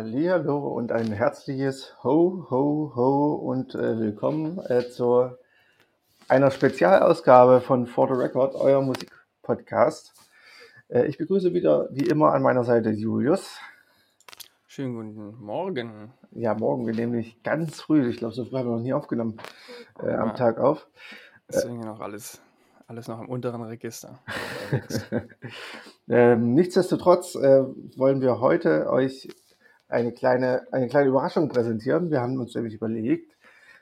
Hallihallo und ein herzliches Ho, Ho, Ho und äh, willkommen äh, zu einer Spezialausgabe von For the Record, euer Musikpodcast. Äh, ich begrüße wieder wie immer an meiner Seite Julius. Schönen guten Morgen. Ja, morgen, wir nehmen nicht ganz früh, ich glaube, so früh haben wir noch nie aufgenommen, äh, am Ja. Tag auf. Deswegen noch alles, alles noch im unteren Register. Ähm, nichtsdestotrotz äh, wollen wir heute euch eine kleine, eine kleine Überraschung präsentieren. Wir haben uns nämlich überlegt,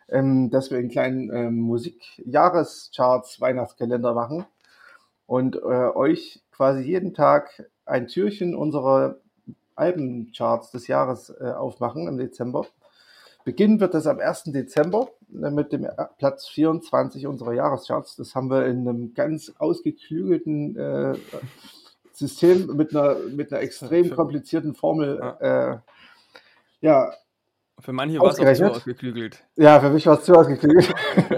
ähm, dass wir einen kleinen ähm, Musikjahrescharts Weihnachtskalender machen und äh, euch quasi jeden Tag ein Türchen unserer Albencharts des Jahres äh, aufmachen im Dezember. Beginnen wird das am 1. Dezember äh, mit dem äh, Platz 24 unserer Jahrescharts. Das haben wir in einem ganz ausgeklügelten äh, System mit einer, mit einer extrem komplizierten Formel äh, ja, Für manche war es auch zu ausgeklügelt. ja, für mich war es zu ausgeklügelt.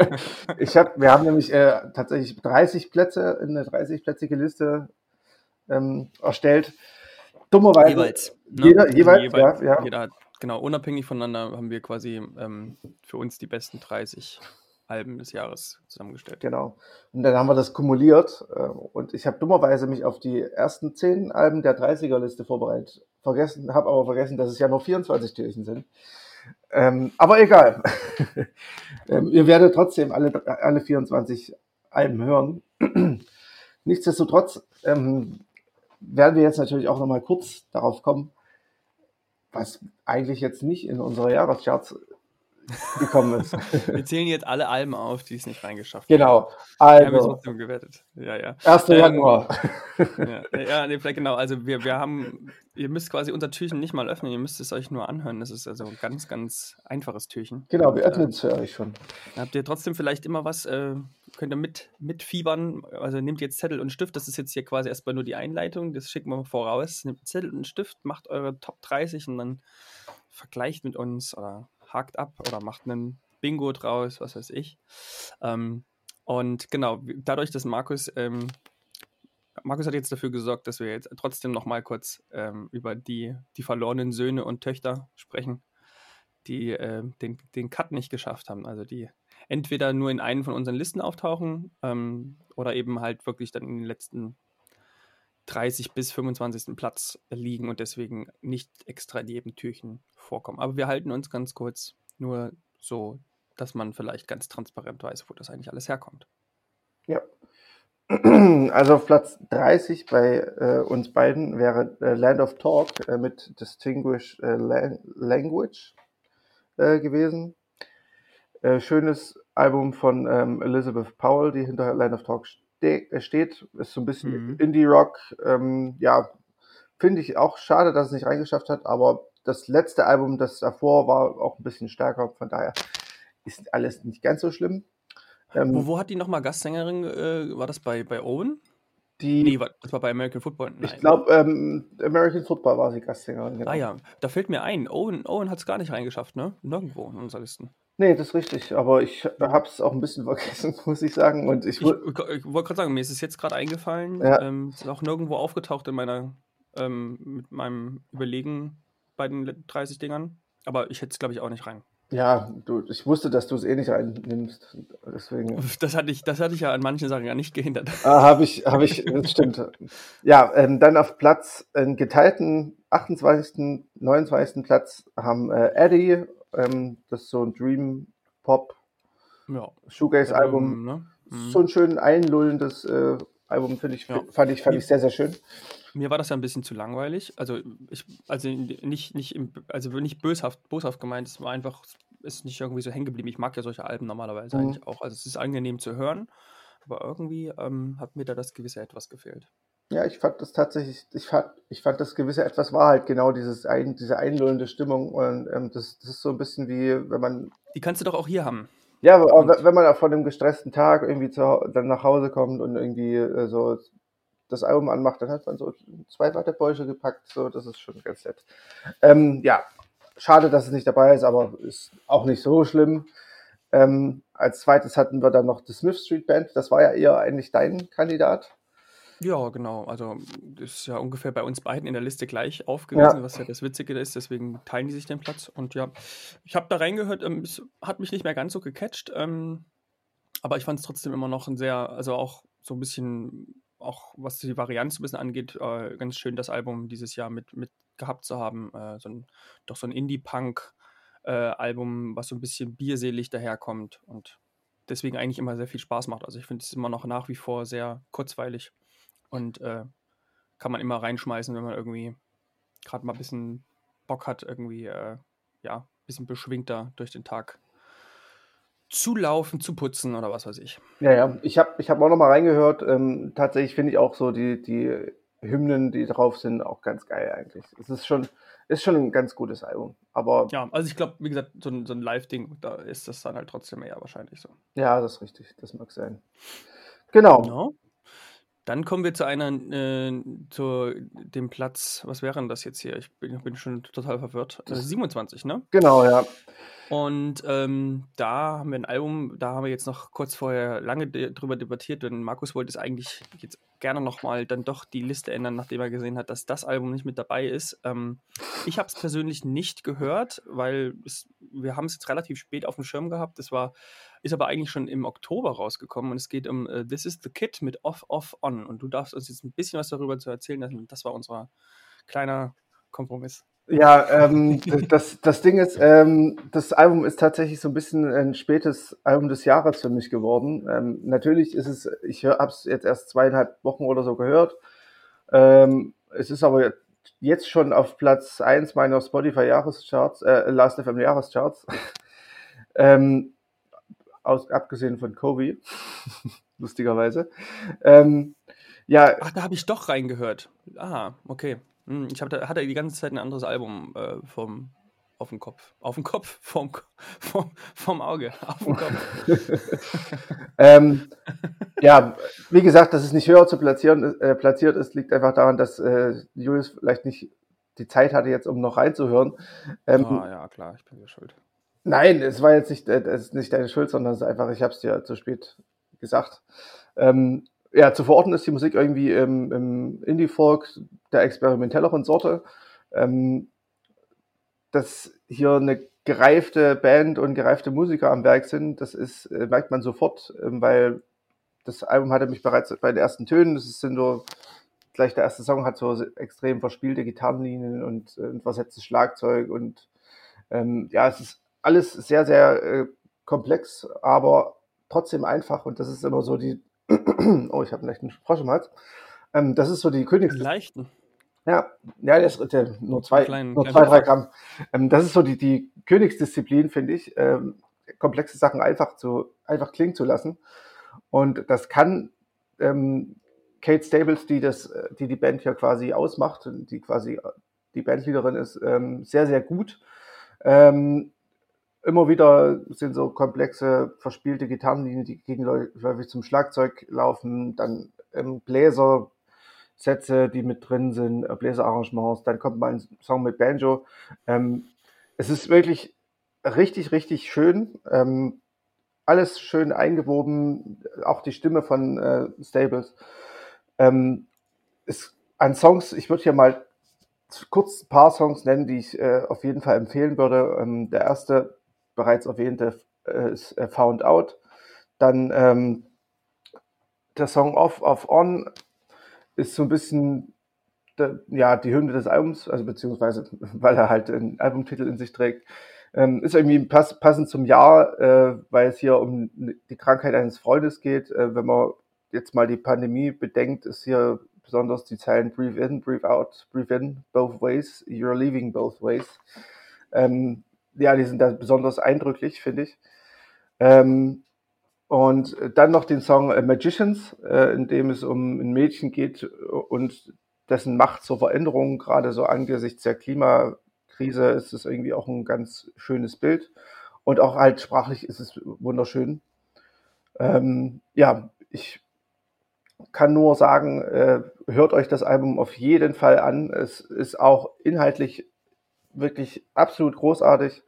ich hab, wir haben nämlich äh, tatsächlich 30 Plätze, eine 30-plätzige Liste ähm, erstellt. Dummerweise. Jeweils. ne? Jeder, Also jeweils, ja, ja. Jeder hat, genau, unabhängig voneinander haben wir quasi ähm, für uns die besten 30 Alben des Jahres zusammengestellt. Genau. Und dann haben wir das kumuliert äh, und ich habe dummerweise mich auf die ersten 10 Alben der 30er-Liste vorbereitet. Vergessen, habe aber vergessen, dass es ja nur 24 Türchen sind. Ähm, aber egal. ähm, ihr werdet trotzdem alle, alle 24 Alben hören. Nichtsdestotrotz ähm, werden wir jetzt natürlich auch nochmal kurz darauf kommen, was eigentlich jetzt nicht in unsere Jahrescharts gekommen ist. Wir zählen jetzt alle Alben auf, die es nicht reingeschafft genau. haben. Wir haben es Also, trotzdem gewertet. Ja, ja. 1. Ähm, Januar. ja, ja nee, vielleicht genau. Also wir, wir haben, ihr müsst quasi unser Türchen nicht mal öffnen, ihr müsst es euch nur anhören. Das ist also ein ganz, ganz einfaches Türchen. Genau, wir öffnen äh, es für euch schon. Habt ihr trotzdem vielleicht immer was, äh, könnt ihr mit, mitfiebern? Also nehmt jetzt Zettel und Stift, das ist jetzt hier quasi erstmal nur die Einleitung, das schicken wir voraus. Nehmt Zettel und Stift, macht eure Top 30 und dann vergleicht mit uns oder hakt ab oder macht einen Bingo draus, was weiß ich. Ähm, und genau, dadurch, dass Markus, ähm, Markus hat jetzt dafür gesorgt, dass wir jetzt trotzdem noch mal kurz ähm, über die, die verlorenen Söhne und Töchter sprechen, die äh, den, den Cut nicht geschafft haben. Also die entweder nur in einen von unseren Listen auftauchen ähm, oder eben halt wirklich dann in den letzten 30 bis 25. Platz liegen und deswegen nicht extra in jedem Türchen vorkommen. Aber wir halten uns ganz kurz nur so, dass man vielleicht ganz transparent weiß, wo das eigentlich alles herkommt. Ja. Also auf Platz 30 bei äh, uns beiden wäre äh, Land of Talk äh, mit Distinguished äh, Lan Language äh, gewesen. Äh, schönes Album von ähm, Elizabeth Powell, die hinter Land of Talk ste äh, steht. Ist so ein bisschen Mhm. Indie-Rock. Ähm, ja, finde ich auch schade, dass es nicht reingeschafft hat, aber das letzte Album, das davor war, auch ein bisschen stärker. Von daher ist alles nicht ganz so schlimm. Ähm, Wo, wo hat die nochmal Gastsängerin? Äh, war das bei, bei Owen? die Nee, war, das war bei American Football. Ich Nein. glaube, ähm, American Football war sie Gastsängerin. Genau. Ah ja, da fällt mir ein, Owen, Owen hat es gar nicht reingeschafft, ne? Nirgendwo in unserer Listen. Nee, das ist richtig. Aber ich habe es auch ein bisschen vergessen, muss ich sagen. Und ich, Ich, ich wollte gerade sagen, mir ist es jetzt gerade eingefallen. Ja. Ähm, es ist auch nirgendwo aufgetaucht in meiner, ähm, mit meinem Überlegen bei den le- 30 Dingern. Aber ich hätte es, glaube ich, auch nicht rein. ja, du, ich wusste, dass du es eh nicht reinnimmst. Deswegen Das hatte ich, das hatte ich ja an manchen Sachen gar nicht gehindert. ah, habe ich, habe ich, das stimmt. Ja, ähm, dann auf Platz, einen geteilten 28., 29. Platz haben äh, Eddie, ähm, das ist so ein Dream Pop Ja. Shoegaze-Album. Ne? Mhm. So ein schön einlullendes äh, Album, finde ich, Ja. fand ich, fand ich sehr, sehr schön. Mir war das ja ein bisschen zu langweilig. Also ich, also nicht, nicht, im, also nicht böshaft, boshaft gemeint, es war einfach, ist nicht irgendwie so hängen geblieben. Ich mag ja solche Alben normalerweise Mhm. eigentlich auch. Also es ist angenehm zu hören, aber irgendwie ähm, hat mir da das gewisse etwas gefehlt. Ja, ich fand das tatsächlich, ich fand, ich fand das gewisse etwas war halt genau dieses ein, diese einlullende Stimmung und ähm, das, das ist so ein bisschen wie, wenn man, Die kannst du doch auch hier haben. ja, aber wenn man von einem gestressten Tag irgendwie zu, dann nach Hause kommt und irgendwie äh, so das Album anmacht, dann hat man so zwei Wattebäusche gepackt, so, das ist schon ganz nett. Ähm, ja, schade, dass es nicht dabei ist, aber ist auch nicht so schlimm. Ähm, als zweites hatten wir dann noch die Smith Street Band, das war ja eher eigentlich dein Kandidat. Ja, genau. Also das ist ja ungefähr bei uns beiden in der Liste gleich aufgewiesen, Ja. was ja das Witzige ist. Deswegen teilen die sich den Platz. Und ja, ich habe da reingehört. Ähm, es hat mich nicht mehr ganz so gecatcht. Ähm, aber ich fand es trotzdem immer noch ein sehr, also auch so ein bisschen, auch was die Varianz ein bisschen angeht, äh, ganz schön das Album dieses Jahr mit, mit gehabt zu haben. Äh, so ein, doch so ein Indie-Punk-Album, was so ein bisschen bierselig daherkommt und deswegen eigentlich immer sehr viel Spaß macht. Also ich finde es immer noch nach wie vor sehr kurzweilig und äh, kann man immer reinschmeißen, wenn man irgendwie gerade mal ein bisschen Bock hat, irgendwie, äh, ja, ein bisschen beschwingter durch den Tag zu laufen, zu putzen oder was weiß ich. Ja, ja. Ich habe ich hab auch noch mal reingehört. Ähm, tatsächlich finde ich auch so die, die Hymnen, die drauf sind, auch ganz geil eigentlich. Es ist schon, ist schon ein ganz gutes Album. Aber Ja, also ich glaube, wie gesagt, so ein, so ein Live-Ding, da ist das dann halt trotzdem eher wahrscheinlich so. ja, das ist richtig. Das mag sein. Genau. Genau. Dann kommen wir zu einer, äh, zu dem Platz, was wäre denn das jetzt hier? Ich bin, bin schon total verwirrt. Äh, 27, ne? Genau, ja. Und ähm, da haben wir ein Album, da haben wir jetzt noch kurz vorher lange de drüber debattiert, denn Markus wollte es eigentlich jetzt gerne nochmal dann doch die Liste ändern, nachdem er gesehen hat, dass das Album nicht mit dabei ist. Ähm, ich habe es persönlich nicht gehört, weil es, wir haben es jetzt relativ spät auf dem Schirm gehabt. Es war, ist aber eigentlich schon im Oktober rausgekommen und es geht um äh, This is the Kid mit Off, Off, On. Und du darfst uns jetzt ein bisschen was darüber zu erzählen. Das war unser kleiner Kompromiss. Ja, ähm, das, das Ding ist, ähm, das Album ist tatsächlich so ein bisschen ein spätes Album des Jahres für mich geworden. Ähm, natürlich ist es, ich habe es jetzt erst zweieinhalb Wochen oder so gehört. Ähm, es ist aber jetzt schon auf Platz 1 meiner Spotify Jahrescharts, äh, Last FM Jahrescharts. ähm, aus, abgesehen von Kobe, lustigerweise. Ähm, ja, Ach, da habe ich doch reingehört. Ah, okay. Hm, Ich hab, da- hatte die ganze Zeit ein anderes Album äh, vom, auf dem Kopf. Auf dem Kopf? Vom, vom, vom Auge. Auf dem Kopf. Ähm, ja, wie gesagt, dass es nicht höher zu platzieren, äh, platziert ist, liegt einfach daran, dass äh, Julius vielleicht nicht die Zeit hatte, jetzt um noch reinzuhören. Ähm, Ah, ja, klar, ich bin dir schuld. Nein, es war jetzt nicht, äh, es ist nicht deine Schuld, sondern es ist einfach, ich habe es dir zu spät gesagt. Ähm, ja, zu verorten ist die Musik irgendwie im, im Indie-Folk der experimentelleren Sorte. Ähm, dass hier eine gereifte Band und gereifte Musiker am Werk sind, das ist, äh, merkt man sofort, ähm, weil das Album hatte mich bereits bei den ersten Tönen, das sind so, gleich der erste Song hat so extrem verspielte Gitarrenlinien und äh, ein versetztes Schlagzeug und ähm, ja, es ist alles sehr, sehr äh, komplex, aber trotzdem einfach und das ist immer so die, oh, ich habe einen echten Frosch im Hals. Ähm, das ist so die Königs... Leichten. Ja, ja, der ist der, nur zwei, kleinen- nur zwei, drei. Gramm. Ähm, das ist so die, die Königsdisziplin, finde ich, ähm, komplexe Sachen einfach zu, einfach klingen zu lassen. Und das kann ähm, Kate Stables, die das, die die Band ja quasi ausmacht, die quasi die Bandleaderin ist, ähm, sehr, sehr gut. Ähm, immer wieder sind so komplexe, verspielte Gitarrenlinien, die gegenläufig zum Schlagzeug laufen, dann ähm, Bläser, Sätze, die mit drin sind, äh, Bläserarrangements, dann kommt mal ein Song mit Banjo. Ähm, es ist wirklich richtig, richtig schön. Ähm, alles schön eingewoben, auch die Stimme von äh, Stables. Ähm, ist an Songs, ich würde hier mal kurz ein paar Songs nennen, die ich äh, auf jeden Fall empfehlen würde. Ähm, der erste, bereits erwähnte, äh, äh, Found Out. Dann ähm, der Song Off, Off, On ist so ein bisschen der, ja, die Hymne des Albums, also beziehungsweise, weil er halt einen Albumtitel in sich trägt. Ähm, ist irgendwie pass, passend zum Jahr, äh, weil es hier um die Krankheit eines Freundes geht. Äh, wenn man jetzt mal die Pandemie bedenkt, ist hier besonders die Zeilen Breathe in, Breathe out, Breathe in, both ways, you're leaving both ways. Ähm, ja, die sind da besonders eindrücklich, finde ich. Ähm, und dann noch den Song äh, Magicians, äh, in dem es um ein Mädchen geht und dessen Macht zur Veränderung, gerade so angesichts der Klimakrise, ist es irgendwie auch ein ganz schönes Bild. Und auch halt sprachlich ist es wunderschön. Ähm, ja, ich kann nur sagen, äh, hört euch das Album auf jeden Fall an. Es ist auch inhaltlich wirklich absolut großartig.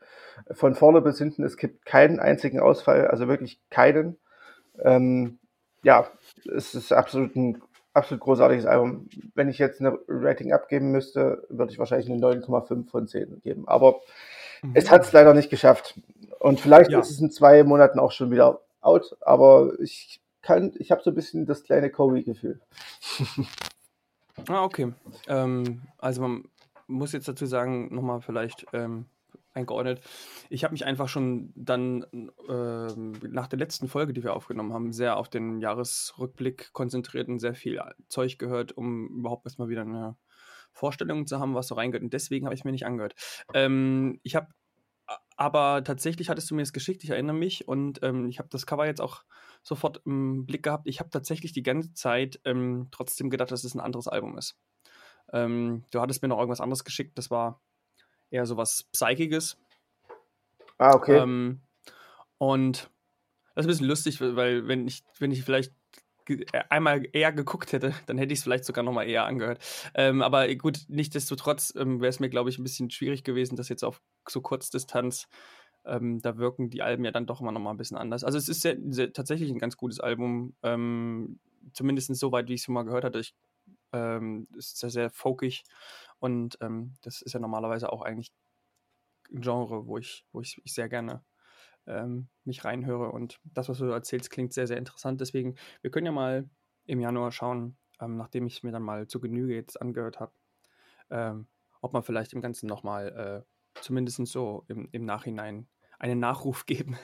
Von vorne bis hinten, es gibt keinen einzigen Ausfall, also wirklich keinen. Ähm, ja, es ist absolut ein absolut großartiges Album. Wenn ich jetzt eine Rating abgeben müsste, würde ich wahrscheinlich eine 9,5 von 10 geben. Aber mhm. es hat es leider nicht geschafft. Und vielleicht ja. ist es in zwei Monaten auch schon wieder out, aber ich kann, ich habe so ein bisschen das kleine Kobe-Gefühl. ah, okay. Ähm, also man muss jetzt dazu sagen, nochmal vielleicht ähm, eingeordnet. Ich habe mich einfach schon dann äh, nach der letzten Folge, die wir aufgenommen haben, sehr auf den Jahresrückblick konzentriert und sehr viel Zeug gehört, um überhaupt erstmal wieder eine Vorstellung zu haben, was so reingehört. Und deswegen habe ich mir nicht angehört. Ähm, ich habe aber tatsächlich hattest du mir das geschickt, ich erinnere mich, und ähm, ich habe das Cover jetzt auch sofort im Blick gehabt. Ich habe tatsächlich die ganze Zeit ähm, trotzdem gedacht, dass es ein anderes Album ist. Ähm, du hattest mir noch irgendwas anderes geschickt, das war eher so was Psychiges. Ah, okay. Ähm, und das ist ein bisschen lustig, weil wenn ich, wenn ich vielleicht einmal eher geguckt hätte, dann hätte ich es vielleicht sogar noch mal eher angehört. Ähm, aber gut, nichtsdestotrotz ähm, wäre es mir, glaube ich, ein bisschen schwierig gewesen, das jetzt auf so Kurzdistanz, ähm, da wirken die Alben ja dann doch immer noch mal ein bisschen anders. Also es ist sehr, sehr, tatsächlich ein ganz gutes Album, ähm, zumindest so weit, wie ich es schon mal gehört hatte. Ich, ähm, ist sehr, sehr folkig und ähm, das ist ja normalerweise auch eigentlich ein Genre, wo ich, wo ich, ich sehr gerne ähm, mich reinhöre. Und das, was du erzählst, klingt sehr, sehr interessant. Deswegen, wir können ja mal im Januar schauen, ähm, nachdem ich es mir dann mal zu Genüge jetzt angehört habe, ähm, ob man vielleicht im Ganzen nochmal äh, zumindest so im, im Nachhinein einen Nachruf geben.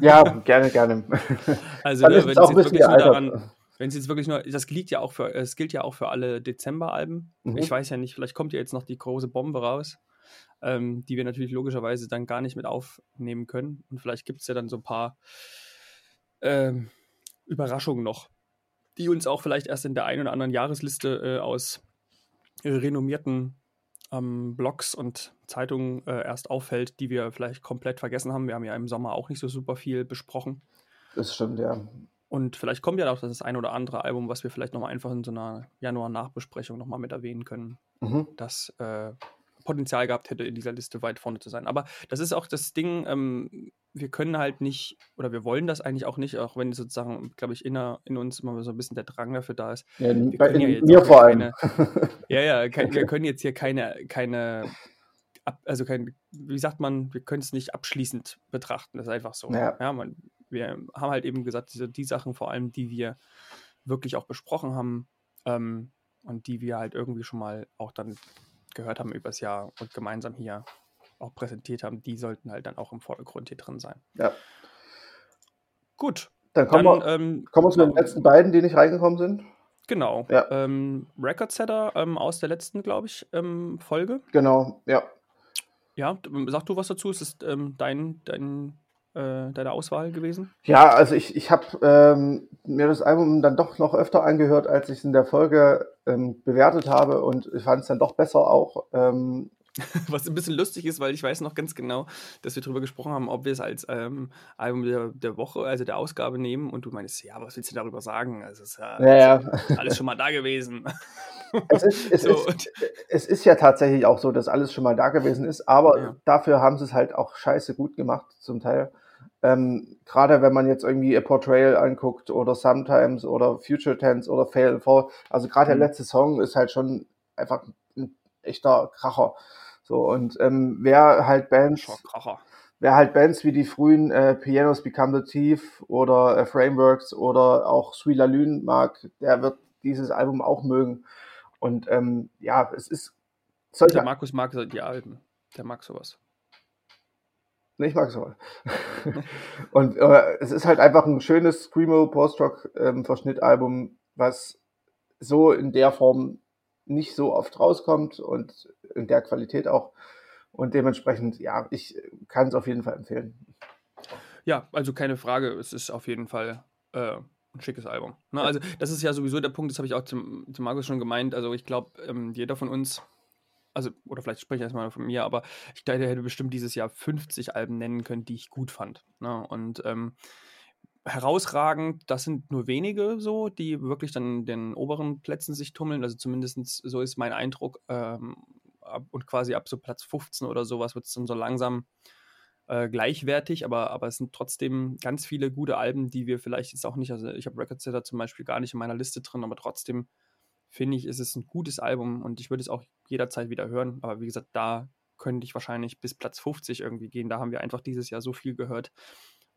Ja, gerne, gerne. Also, ne, wenn es jetzt wirklich nur daran, wenn es jetzt wirklich nur, das gilt ja auch für, es gilt ja auch für alle Dezember-Alben. Mhm. Ich weiß ja nicht, vielleicht kommt ja jetzt noch die große Bombe raus, ähm, die wir natürlich logischerweise dann gar nicht mit aufnehmen können. Und vielleicht gibt es ja dann so ein paar ähm, Überraschungen noch, die uns auch vielleicht erst in der einen oder anderen Jahresliste äh, aus renommierten ähm, Blogs und Zeitungen äh, erst auffällt, die wir vielleicht komplett vergessen haben. Wir haben ja im Sommer auch nicht so super viel besprochen. Das stimmt, ja. Und vielleicht kommt ja auch das ein oder andere Album, was wir vielleicht nochmal einfach in so einer Januar-Nachbesprechung nochmal mit erwähnen können, mhm. das äh, Potenzial gehabt hätte, in dieser Liste weit vorne zu sein. Aber das ist auch das Ding, ähm, wir können halt nicht, oder wir wollen das eigentlich auch nicht, auch wenn sozusagen, glaube ich, inner, in uns immer so ein bisschen der Drang dafür da ist. Ja, wir bei, ja mir vor allem. Keine, ja, ja, kein, wir können jetzt hier keine, keine also kein, wie sagt man, wir können es nicht abschließend betrachten. Das ist einfach so. Ja. ja man, wir haben halt eben gesagt, diese, die Sachen vor allem, die wir wirklich auch besprochen haben ähm, und die wir halt irgendwie schon mal auch dann gehört haben übers Jahr und gemeinsam hier auch präsentiert haben, die sollten halt dann auch im Vordergrund hier drin sein. Ja. Gut. Dann kommen, dann, wir, ähm, kommen wir zu den letzten beiden, die nicht reingekommen sind. Genau. Ja. Ähm, Record Setter ähm, aus der letzten, glaube ich, ähm, Folge. Genau, ja. Ja, sag du was dazu? Ist es ähm, dein, dein äh, deine Auswahl gewesen? Ja, also ich, ich habe ähm, mir das Album dann doch noch öfter angehört, als ich es in der Folge ähm, bewertet habe und ich fand es dann doch besser auch. Ähm, Was ein bisschen lustig ist, weil ich weiß noch ganz genau, dass wir darüber gesprochen haben, ob wir es als ähm, Album der, der, Woche, also der Ausgabe nehmen und du meinst, ja, was willst du darüber sagen? Also es ist ja, ja, ja. alles schon mal da gewesen. Es ist, es, so. ist, es ist ja tatsächlich auch so, dass alles schon mal da gewesen ist, aber ja. dafür haben sie es halt auch scheiße gut gemacht, zum Teil. Ähm, Gerade wenn man jetzt irgendwie A Portrayal anguckt oder Sometimes oder Future Tense oder Fail Fall, also gerade mhm. der letzte Song ist halt schon einfach ein echter Kracher. So, und ähm, wer halt Bands, wer halt Bands wie die frühen äh, Pianos Become the Thief oder äh, Frameworks oder auch Sweet Lune mag, der wird dieses Album auch mögen. Und ähm, ja, es ist. Der Markus mag die Alben. Der mag sowas. Nee, ich mag sowas. und äh, es ist halt einfach ein schönes Screamo Post-Rock-Verschnittalbum, ähm, was so in der Form nicht so oft rauskommt und in der Qualität auch. Und dementsprechend, ja, ich kann es auf jeden Fall empfehlen. Ja, also keine Frage, es ist auf jeden Fall äh, ein schickes Album. Ne? Also, das ist ja sowieso der Punkt, das habe ich auch zum, zum Markus schon gemeint. Also, ich glaube, ähm, jeder von uns, also, oder vielleicht spreche ich erstmal von mir, aber ich glaube, der hätte bestimmt dieses Jahr 50 Alben nennen können, die ich gut fand. Ne? Und ähm, herausragend, das sind nur wenige so, die wirklich dann in den oberen Plätzen sich tummeln. Also, zumindest so ist mein Eindruck. Ähm, ab, und quasi ab so Platz 15 oder sowas wird es dann so langsam äh, gleichwertig, aber, aber es sind trotzdem ganz viele gute Alben, die wir vielleicht jetzt auch nicht, also ich habe Record Setter zum Beispiel gar nicht in meiner Liste drin, aber trotzdem finde ich, ist es ein gutes Album und ich würde es auch jederzeit wieder hören. Aber wie gesagt, da könnte ich wahrscheinlich bis Platz 50 irgendwie gehen. Da haben wir einfach dieses Jahr so viel gehört,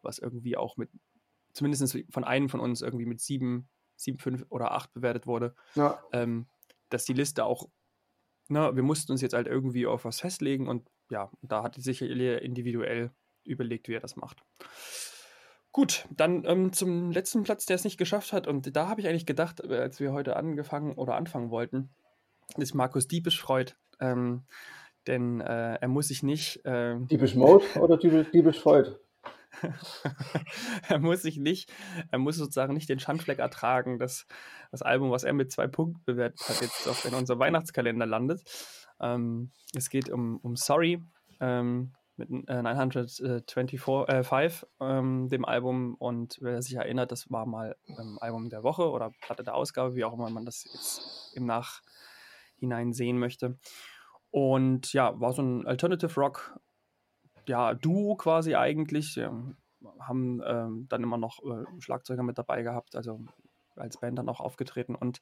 was irgendwie auch mit, zumindest von einem von uns irgendwie mit sieben, sieben, fünf oder acht bewertet wurde. Ja. Ähm, dass die Liste auch, ne, wir mussten uns jetzt halt irgendwie auf was festlegen und ja, da hat sich individuell überlegt, wie er das macht. Gut, dann ähm, zum letzten Platz, der es nicht geschafft hat. Und da habe ich eigentlich gedacht, äh, als wir heute angefangen oder anfangen wollten, ist Markus Diebisch freut. Ähm, denn äh, er muss sich nicht. Ähm, Diebisch Mode oder Diebisch Freud? er muss sich nicht, er muss sozusagen nicht den Schandfleck ertragen, dass das Album, was er mit zwei Punkten bewertet hat, jetzt auch in unser Weihnachtskalender landet. Ähm, es geht um, um Sorry ähm, mit äh, 924, äh, ähm, dem Album. Und wer sich erinnert, das war mal ähm, Album der Woche oder Platte der Ausgabe, wie auch immer man das jetzt im Nachhinein sehen möchte. Und ja, war so ein Alternative Rock ja, Duo quasi eigentlich. Wir haben ähm, dann immer noch äh, Schlagzeuger mit dabei gehabt, also als Band dann auch aufgetreten. Und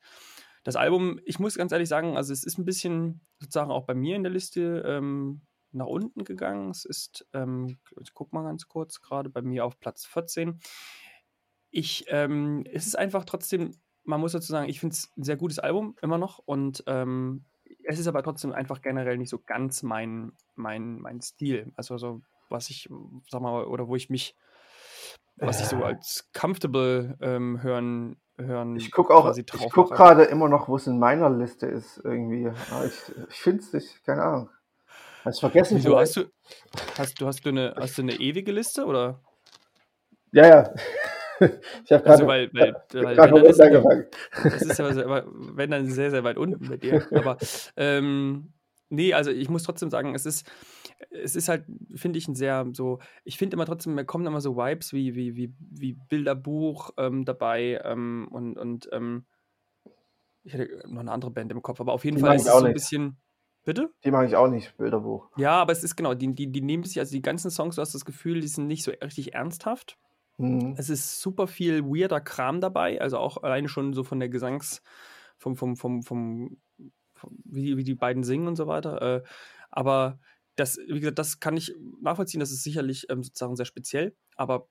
das Album, ich muss ganz ehrlich sagen, also es ist ein bisschen sozusagen auch bei mir in der Liste ähm, nach unten gegangen. Es ist, ähm, ich guck mal ganz kurz, gerade bei mir auf Platz 14. Ich, ähm, es ist einfach trotzdem, man muss dazu sagen, ich finde es ein sehr gutes Album immer noch und ähm, es ist aber trotzdem einfach generell nicht so ganz mein, mein, mein Stil. Also so, was ich, sag mal, oder wo ich mich, was ich so als comfortable ähm, hören, hören. Ich gucke auch, ich gucke gerade immer noch, wo es in meiner Liste ist irgendwie. ich ich finde es nicht, keine Ahnung. Hast vergessen? Wieso hast du, hast du, hast du eine, hast du eine ewige Liste oder? Ja, ja. Ich habe also, weil, weil, weil wenn dann ist, das ist ja, wenn dann sehr, sehr weit unten bei dir. Aber ähm, nee, also ich muss trotzdem sagen, es ist, es ist halt, finde ich, ein sehr so, ich finde immer trotzdem, mir kommen immer so Vibes wie, wie, wie, wie Bilderbuch ähm, dabei ähm, und, und ähm, ich hätte noch eine andere Band im Kopf, aber auf jeden Die Fall ist es so ein bisschen. Bitte? Die mag ich auch nicht, Bilderbuch. Ja, aber es ist genau, die, die, die nehmen sich, also die ganzen Songs, du hast das Gefühl, die sind nicht so richtig ernsthaft. Mhm. Es ist super viel weirder Kram dabei, also auch alleine schon so von der Gesangs, vom, vom, vom, vom, vom wie, wie die beiden singen und so weiter. Äh, aber das, wie gesagt, das kann ich nachvollziehen, das ist sicherlich ähm, sozusagen sehr speziell, aber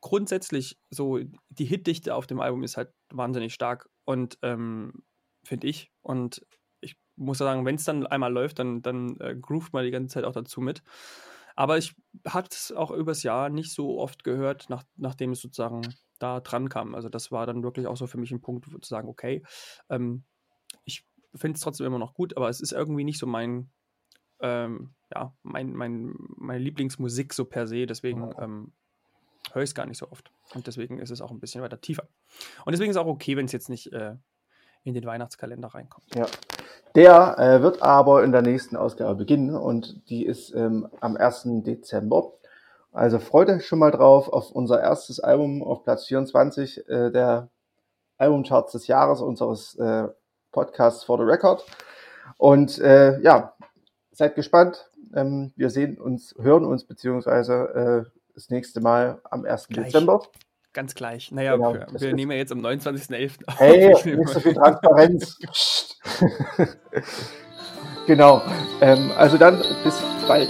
grundsätzlich so die Hitdichte auf dem Album ist halt wahnsinnig stark und ähm, finde ich. Und ich muss sagen, wenn es dann einmal läuft, dann, dann äh, groovt man die ganze Zeit auch dazu mit. Aber ich hatte es auch übers Jahr nicht so oft gehört, nach, nachdem es sozusagen da dran kam. Also das war dann wirklich auch so für mich ein Punkt, zu sagen, okay, ähm, ich finde es trotzdem immer noch gut, aber es ist irgendwie nicht so mein, ähm, ja, mein, mein, meine Lieblingsmusik so per se, deswegen ähm, höre ich es gar nicht so oft. Und deswegen ist es auch ein bisschen weiter tiefer. Und deswegen ist es auch okay, wenn es jetzt nicht äh, in den Weihnachtskalender reinkommt. Ja. Der äh, wird aber in der nächsten Ausgabe beginnen und die ist ähm, am 1. Dezember. Also freut euch schon mal drauf auf unser erstes Album auf Platz 24 äh, der Albumcharts des Jahres unseres äh, Podcasts for the Record. Und äh, ja, seid gespannt. Ähm, wir sehen uns, hören uns beziehungsweise äh, das nächste Mal am 1. Gleich. Dezember. Ganz gleich. Naja, genau, wir, wir nehmen ja jetzt am 29.11. Hey, nicht so viel Transparenz. genau. Ähm, also dann bis bald.